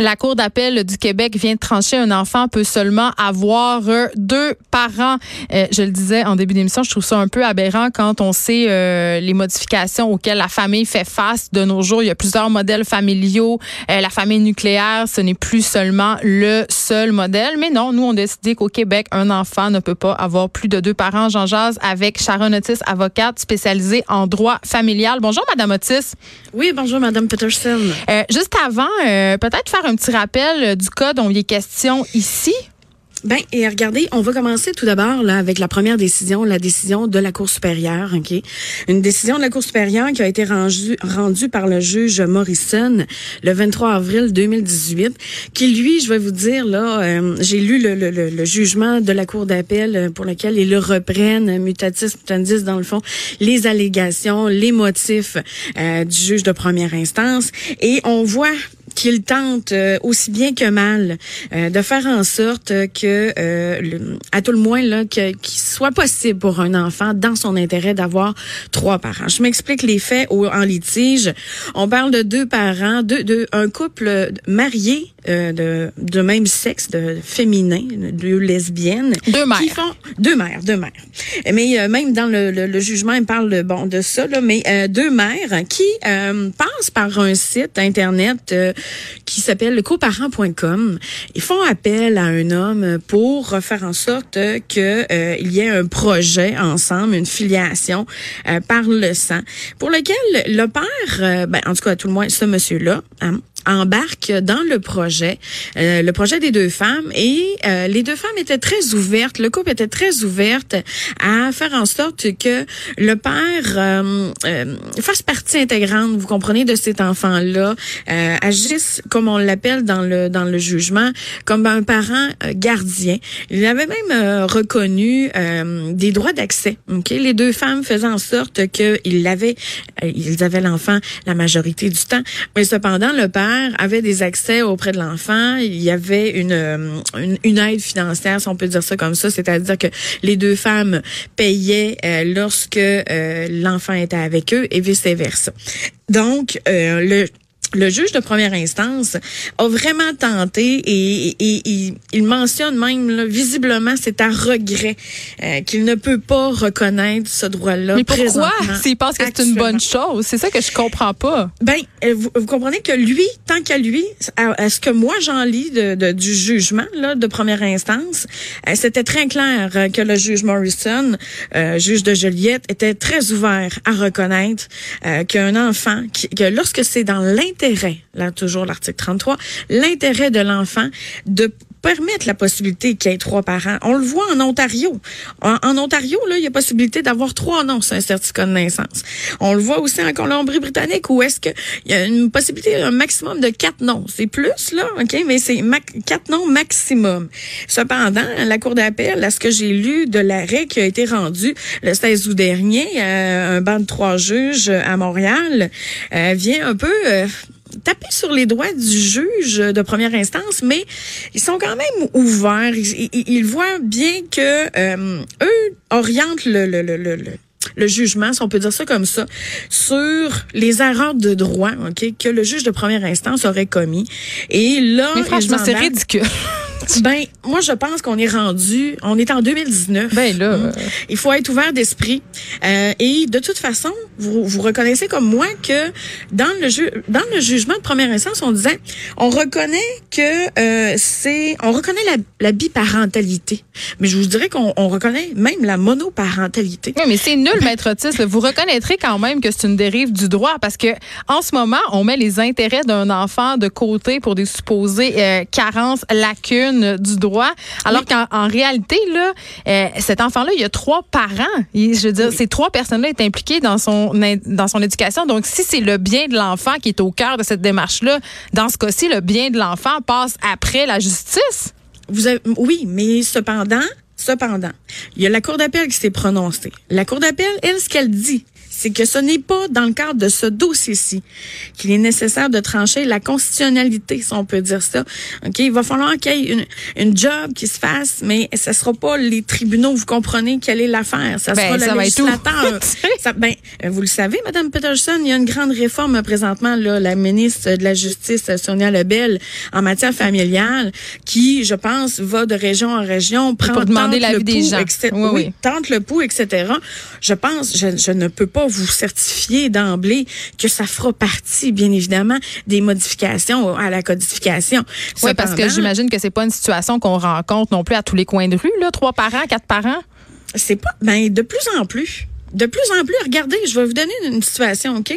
La Cour d'appel du Québec vient de trancher un enfant peut seulement avoir euh, deux parents. Euh, je le disais en début d'émission, je trouve ça un peu aberrant quand on sait euh, les modifications auxquelles la famille fait face de nos jours. Il y a plusieurs modèles familiaux. la famille nucléaire, ce n'est plus seulement le seul modèle. Mais non, nous, on a décidé qu'au Québec, un enfant ne peut pas avoir plus de deux parents. Jean Jazz avec Sharon Otis, avocate spécialisée en droit familial. Bonjour, Madame Otis. Oui, bonjour, Madame Peterson. juste avant, peut-être faire un petit rappel euh, du code dont il est question ici? Ben et regardez, on va commencer tout d'abord là avec la première décision, la décision de la Cour supérieure, OK? Une décision de la Cour supérieure qui a été rendue rendue par le juge Morrison le 23 avril 2018 qui lui, je vais vous dire là, euh, j'ai lu le, le, le, jugement de la Cour d'appel euh, pour lequel ils le reprennent mutatis mutandis dans le fond les allégations, les motifs du juge de première instance et on voit qu'il tente euh, aussi bien que mal euh, de faire en sorte que, euh, à tout le moins, là, qu'il soit possible pour un enfant, dans son intérêt, d'avoir trois parents. Je m'explique les faits en litige. On parle de deux parents, de, de un couple marié de, de même sexe, de féminin, deux lesbiennes. Deux mères. Qui font, deux mères, deux mères. Mais même dans le, le, jugement, il parle de, bon, de ça, là, mais deux mères qui passent par un site Internet qui s'appelle coparent.com. Ils font appel à un homme pour faire en sorte que euh, il y ait un projet ensemble, une filiation euh, par le sang, pour lequel le père, euh, ben, en tout cas, à tout le moins, ce monsieur-là, hein, embarque dans le projet, euh, le projet des deux femmes. Et euh, les deux femmes étaient très ouvertes, le couple était très ouverte à faire en sorte que le père euh, fasse partie intégrante, vous comprenez, de cet enfant-là, agisse comme on l'appelle dans le dans le jugement, comme un parent gardien. Il avait même reconnu des droits d'accès. Ok, les deux femmes faisaient en sorte qu'ils avaient ils avaient l'enfant la majorité du temps, mais cependant le père avait des accès auprès de l'enfant. Il y avait une, euh, une, aide financière, si on peut dire ça comme ça, c'est-à-dire que les deux femmes payaient euh, lorsque euh, l'enfant était avec eux et vice-versa. Donc, le le juge de première instance a vraiment tenté et, et, il mentionne même là, visiblement c'est à regret euh, qu'il ne peut pas reconnaître ce droit-là. Mais pourquoi? s'il pense que c'est une bonne chose C'est ça que je comprends pas. Ben euh, vous, comprenez que lui, tant qu'à lui, à, ce que moi j'en lis de, du jugement là de première instance, euh, c'était très clair que le juge Morrison, juge de Joliette, était très ouvert à reconnaître qu'un enfant, que lorsque c'est dans l'intérêt l'intérêt, là toujours l'article 33, l'intérêt de l'enfant de permettre la possibilité qu'il y ait trois parents. On le voit en Ontario. En, Ontario, il y a possibilité d'avoir trois noms sur un certificat de naissance. On le voit aussi en Colombie-Britannique où est-ce qu'il y a une possibilité un maximum de quatre noms. C'est plus, là, OK, mais c'est quatre noms maximum. Cependant, la Cour d'appel, à ce que j'ai lu de l'arrêt qui a été rendu le 16 août dernier, euh, un banc de trois juges à Montréal, euh, vient un peu... Euh, taper sur les doigts du juge de première instance, mais ils sont quand même ouverts. Ils, voient bien que euh, eux orientent le, le, le, le le jugement, si on peut dire ça comme ça, sur les erreurs de droit, ok, que le juge de première instance aurait commis. Et là, mais franchement, c'est ridicule. Ben, moi, je pense qu'on est rendu, on est en 2019. Ben là. Hmm. Il faut être ouvert d'esprit. Euh, et de toute façon, vous, vous reconnaissez comme moi que dans le ju dans le jugement de première instance, on disait, on reconnaît que euh, c'est, on reconnaît la, la, biparentalité. Mais je vous dirais qu'on on reconnaît même la monoparentalité. Oui, mais c'est nul, maître Otis. Vous reconnaîtrez quand même que c'est une dérive du droit parce que en ce moment, on met les intérêts d'un enfant de côté pour des supposées euh, carences, lacunes du droit, alors qu'en réalité, là, euh, cet enfant-là, il y a trois parents. je veux dire, ces trois personnes-là sont impliquées dans son, dans son éducation. Donc, si c'est le bien de l'enfant qui est au cœur de cette démarche-là, dans ce cas-ci, le bien de l'enfant passe après la justice. Vous oui, mais cependant, cependant, il y a la Cour d'appel qui s'est prononcée. La Cour d'appel, elle, ce qu'elle dit, c'est que ce n'est pas dans le cadre de ce dossier-ci qu'il est nécessaire de trancher la constitutionnalité, si on peut dire ça. OK, il va falloir qu'il y ait une, une job qui se fasse, mais ce sera pas les tribunaux, vous comprenez quelle est l'affaire. Ça Ben, sera ça le législateur. Ça- ben, euh, vous le savez, Madame Peterson, il y a une grande réforme présentement, là, la ministre de la Justice, Sonia Lebel, en matière familiale, qui, je pense, va de région en région, prendre demander tente l'avis le des pouls, gens. Oui, Oui, oui. tente le pouls, etc. Je pense, je, je ne peux pas vous certifier d'emblée que ça fera partie, bien évidemment, des modifications à la codification. Oui, parce que j'imagine que c'est pas une situation qu'on rencontre non plus à tous les coins de rue, là, trois parents, quatre parents? C'est pas, ben, de plus en plus. De plus en plus, regardez, je vais vous donner une situation, OK?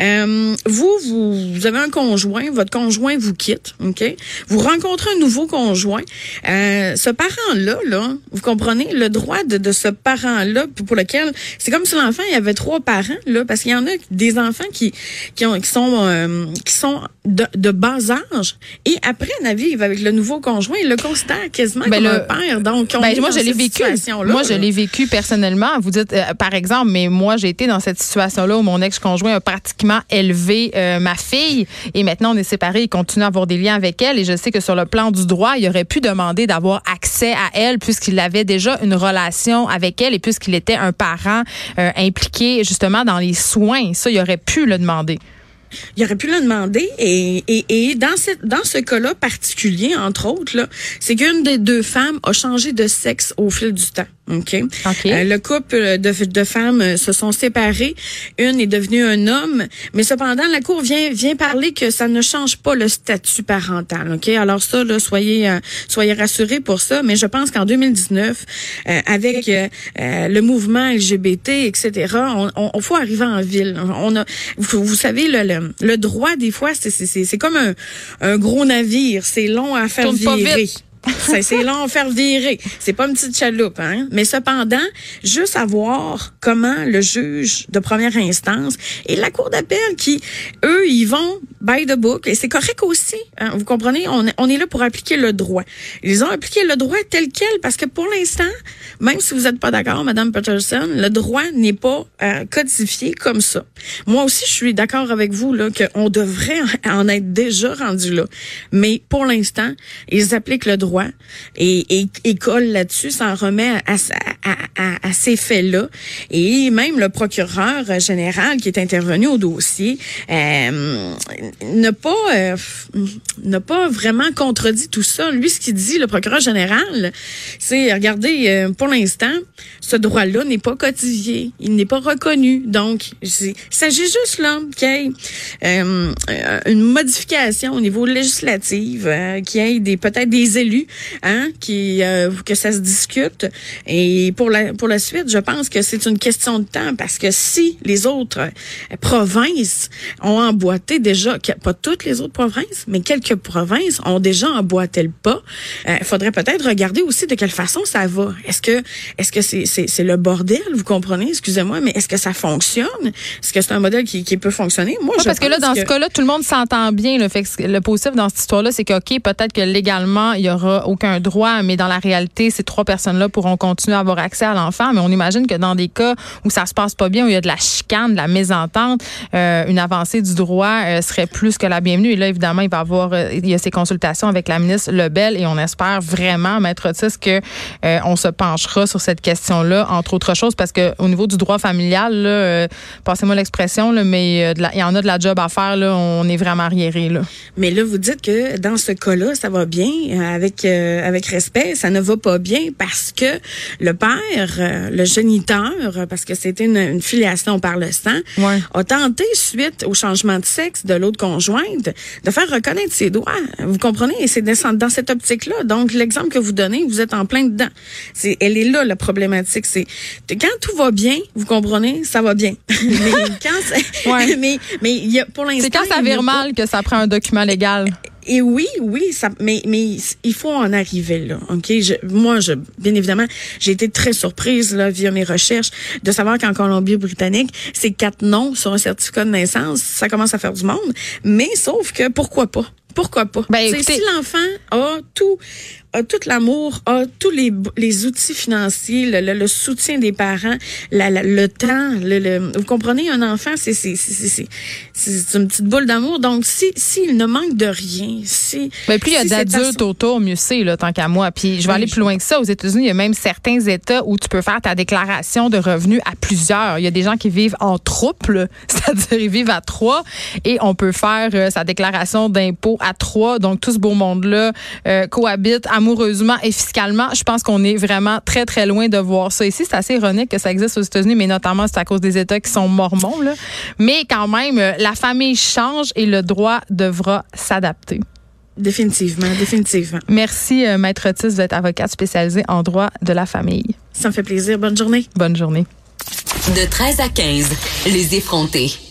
Euh, vous, vous, vous avez un conjoint, votre conjoint vous quitte, OK? Vous rencontrez un nouveau conjoint. Euh, ce parent-là, là, vous comprenez, le droit de, de ce parent-là, pour lequel, c'est comme si l'enfant, il y avait trois parents, là, parce qu'il y en a des enfants qui, qui, ont, qui sont, euh, qui sont de, de bas âge, et après à vivre avec le nouveau conjoint, il le considère quasiment Ben, comme le- un père. Donc, on Ben, moi, je l'ai vécu. Moi, je l'ai vécu personnellement. Vous dites, euh, par exemple, mais moi, j'ai été dans cette situation-là où mon ex-conjoint a pratiquement élevé euh, ma fille et maintenant on est séparés. Il continue à avoir des liens avec elle et je sais que sur le plan du droit, il aurait pu demander d'avoir accès à elle puisqu'il avait déjà une relation avec elle et puisqu'il était un parent euh, impliqué justement dans les soins. Ça, il aurait pu le demander. Il aurait pu le demander et, dans, dans ce cas-là particulier, entre autres, c'est qu'une des deux femmes a changé de sexe au fil du temps. OK? OK. Euh, le couple de, de femmes euh, se sont séparés. Une est devenue un homme, mais cependant, la Cour vient, vient parler que ça ne change pas le statut parental. OK? Alors ça, là, soyez, euh, soyez rassurés pour ça, mais je pense qu'en 2019, euh, avec le mouvement LGBT, etc., on, on, on faut arriver en ville. On a, vous, vous savez, le, le, le droit, des fois, c'est- c'est c'est- c'est comme un, un gros navire. C'est long à faire pas virer. vite. C'est long à faire virer. C'est pas une petite chaloupe, hein. Mais cependant, juste à voir comment le juge de première instance et la cour d'appel qui, eux, ils vont by the book. Et c'est correct aussi. hein. Vous comprenez? On, on est là pour appliquer le droit. Ils ont appliqué le droit tel quel parce que pour l'instant, même si vous n'êtes pas d'accord, Madame Peterson, le droit n'est pas euh, codifié comme ça. Moi aussi, je suis d'accord avec vous là qu'on devrait en être déjà rendu là. Mais pour l'instant, ils appliquent le droit et, et, et collent là-dessus, s'en remet à, à, à- à ces faits-là. Et même le procureur général qui est intervenu au dossier euh, n'a pas euh, pas vraiment contredit tout ça. Lui, ce qu'il dit, le procureur général, c'est regardez, euh, pour l'instant, ce droit-là n'est pas codifié, il n'est pas reconnu. Donc, il s'agit juste là qu'il y ait euh, une modification au niveau législatif, euh, qu'il y ait des peut-être des élus, hein, qui euh, que ça se discute. Et pour la pour la suite, je pense que c'est une question de temps parce que si les autres euh, provinces ont emboîté déjà, pas toutes les autres provinces, mais quelques provinces ont déjà emboîté le pas, euh, il faudrait peut-être regarder aussi de quelle façon ça va. Est-ce que est-ce que c'est le bordel, vous comprenez? Excusez-moi, mais est-ce que ça fonctionne? Est-ce que c'est un modèle qui, qui peut fonctionner? Moi, Ouais, je parce que là, pense dans ce cas-là, tout le monde s'entend bien. Le, fait que le positif dans cette histoire-là, c'est que, OK, peut-être que légalement, il y aura aucun droit, mais dans la réalité, ces trois personnes-là pourront continuer à avoir accès à l'enfant. Mais on imagine que dans des cas où ça se passe pas bien, où il y a de la chicane, de la mésentente, euh, une avancée du droit euh, serait plus que la bienvenue. Et là, évidemment, il va y avoir, euh, il y a ces consultations avec la ministre Lebel et on espère vraiment, Maître Otis, que euh, on se penchera sur cette question-là, entre autres choses, parce que au niveau du droit familial, là, euh, passez-moi l'expression, là, mais euh, de la- il y en a de la job à faire. Là, on est vraiment arriéré. Là. Mais là, vous dites que dans ce cas-là, ça va bien, avec avec respect. Ça ne va pas bien parce que le père, le géniteur, parce que c'était une, une filiation par le sang, Ouais. a tenté, suite au changement de sexe de l'autre conjointe, de faire reconnaître ses droits. Vous comprenez? Et c'est dans, dans cette optique-là. Donc, l'exemple que vous donnez, vous êtes en plein dedans. C'est, elle est là, la problématique. C'est quand tout va bien, vous comprenez, ça va bien. mais quand Ouais. mais, mais il y a, pour l'instant. C'est quand ça vire mal que ça prend un document légal. Et oui, oui, ça, mais, mais il faut en arriver là, ok? Je, moi, je, bien évidemment, j'ai été très surprise là via mes recherches de savoir qu'en Colombie-Britannique, c'est quatre noms sur un certificat de naissance, ça commence à faire du monde. Mais sauf que pourquoi pas? Pourquoi pas? Ben, écoutez- Si l'enfant a tout a tout l'amour, a tous les, les outils financiers, le, le, soutien des parents, la, le temps, le, vous comprenez, un enfant, c'est c'est c'est une petite boule d'amour. Donc si s'il ne manque de rien, si mais plus il y a d'adultes autour, mieux c'est là tant qu'à moi. Puis je vais aller plus loin que ça. Aux États-Unis, il y a même certains États où tu peux faire ta déclaration de revenus à plusieurs. Il y a des gens qui vivent en trouble, c'est-à-dire ils vivent à trois, et on peut faire euh, sa déclaration d'impôt à trois. Donc tout ce beau monde-là euh, cohabite amoureusement et fiscalement. Je pense qu'on est vraiment très très loin de voir ça ici. C'est assez ironique que ça existe aux États-Unis, mais notamment c'est à cause des États qui sont mormons. Là. Mais quand même, euh, la famille change et le droit devra s'adapter. Définitivement, définitivement. Merci, Maître Otis, d'être avocate spécialisée en droit de la famille. Ça me fait plaisir. Bonne journée. Bonne journée. De 13 à 15, les effrontés.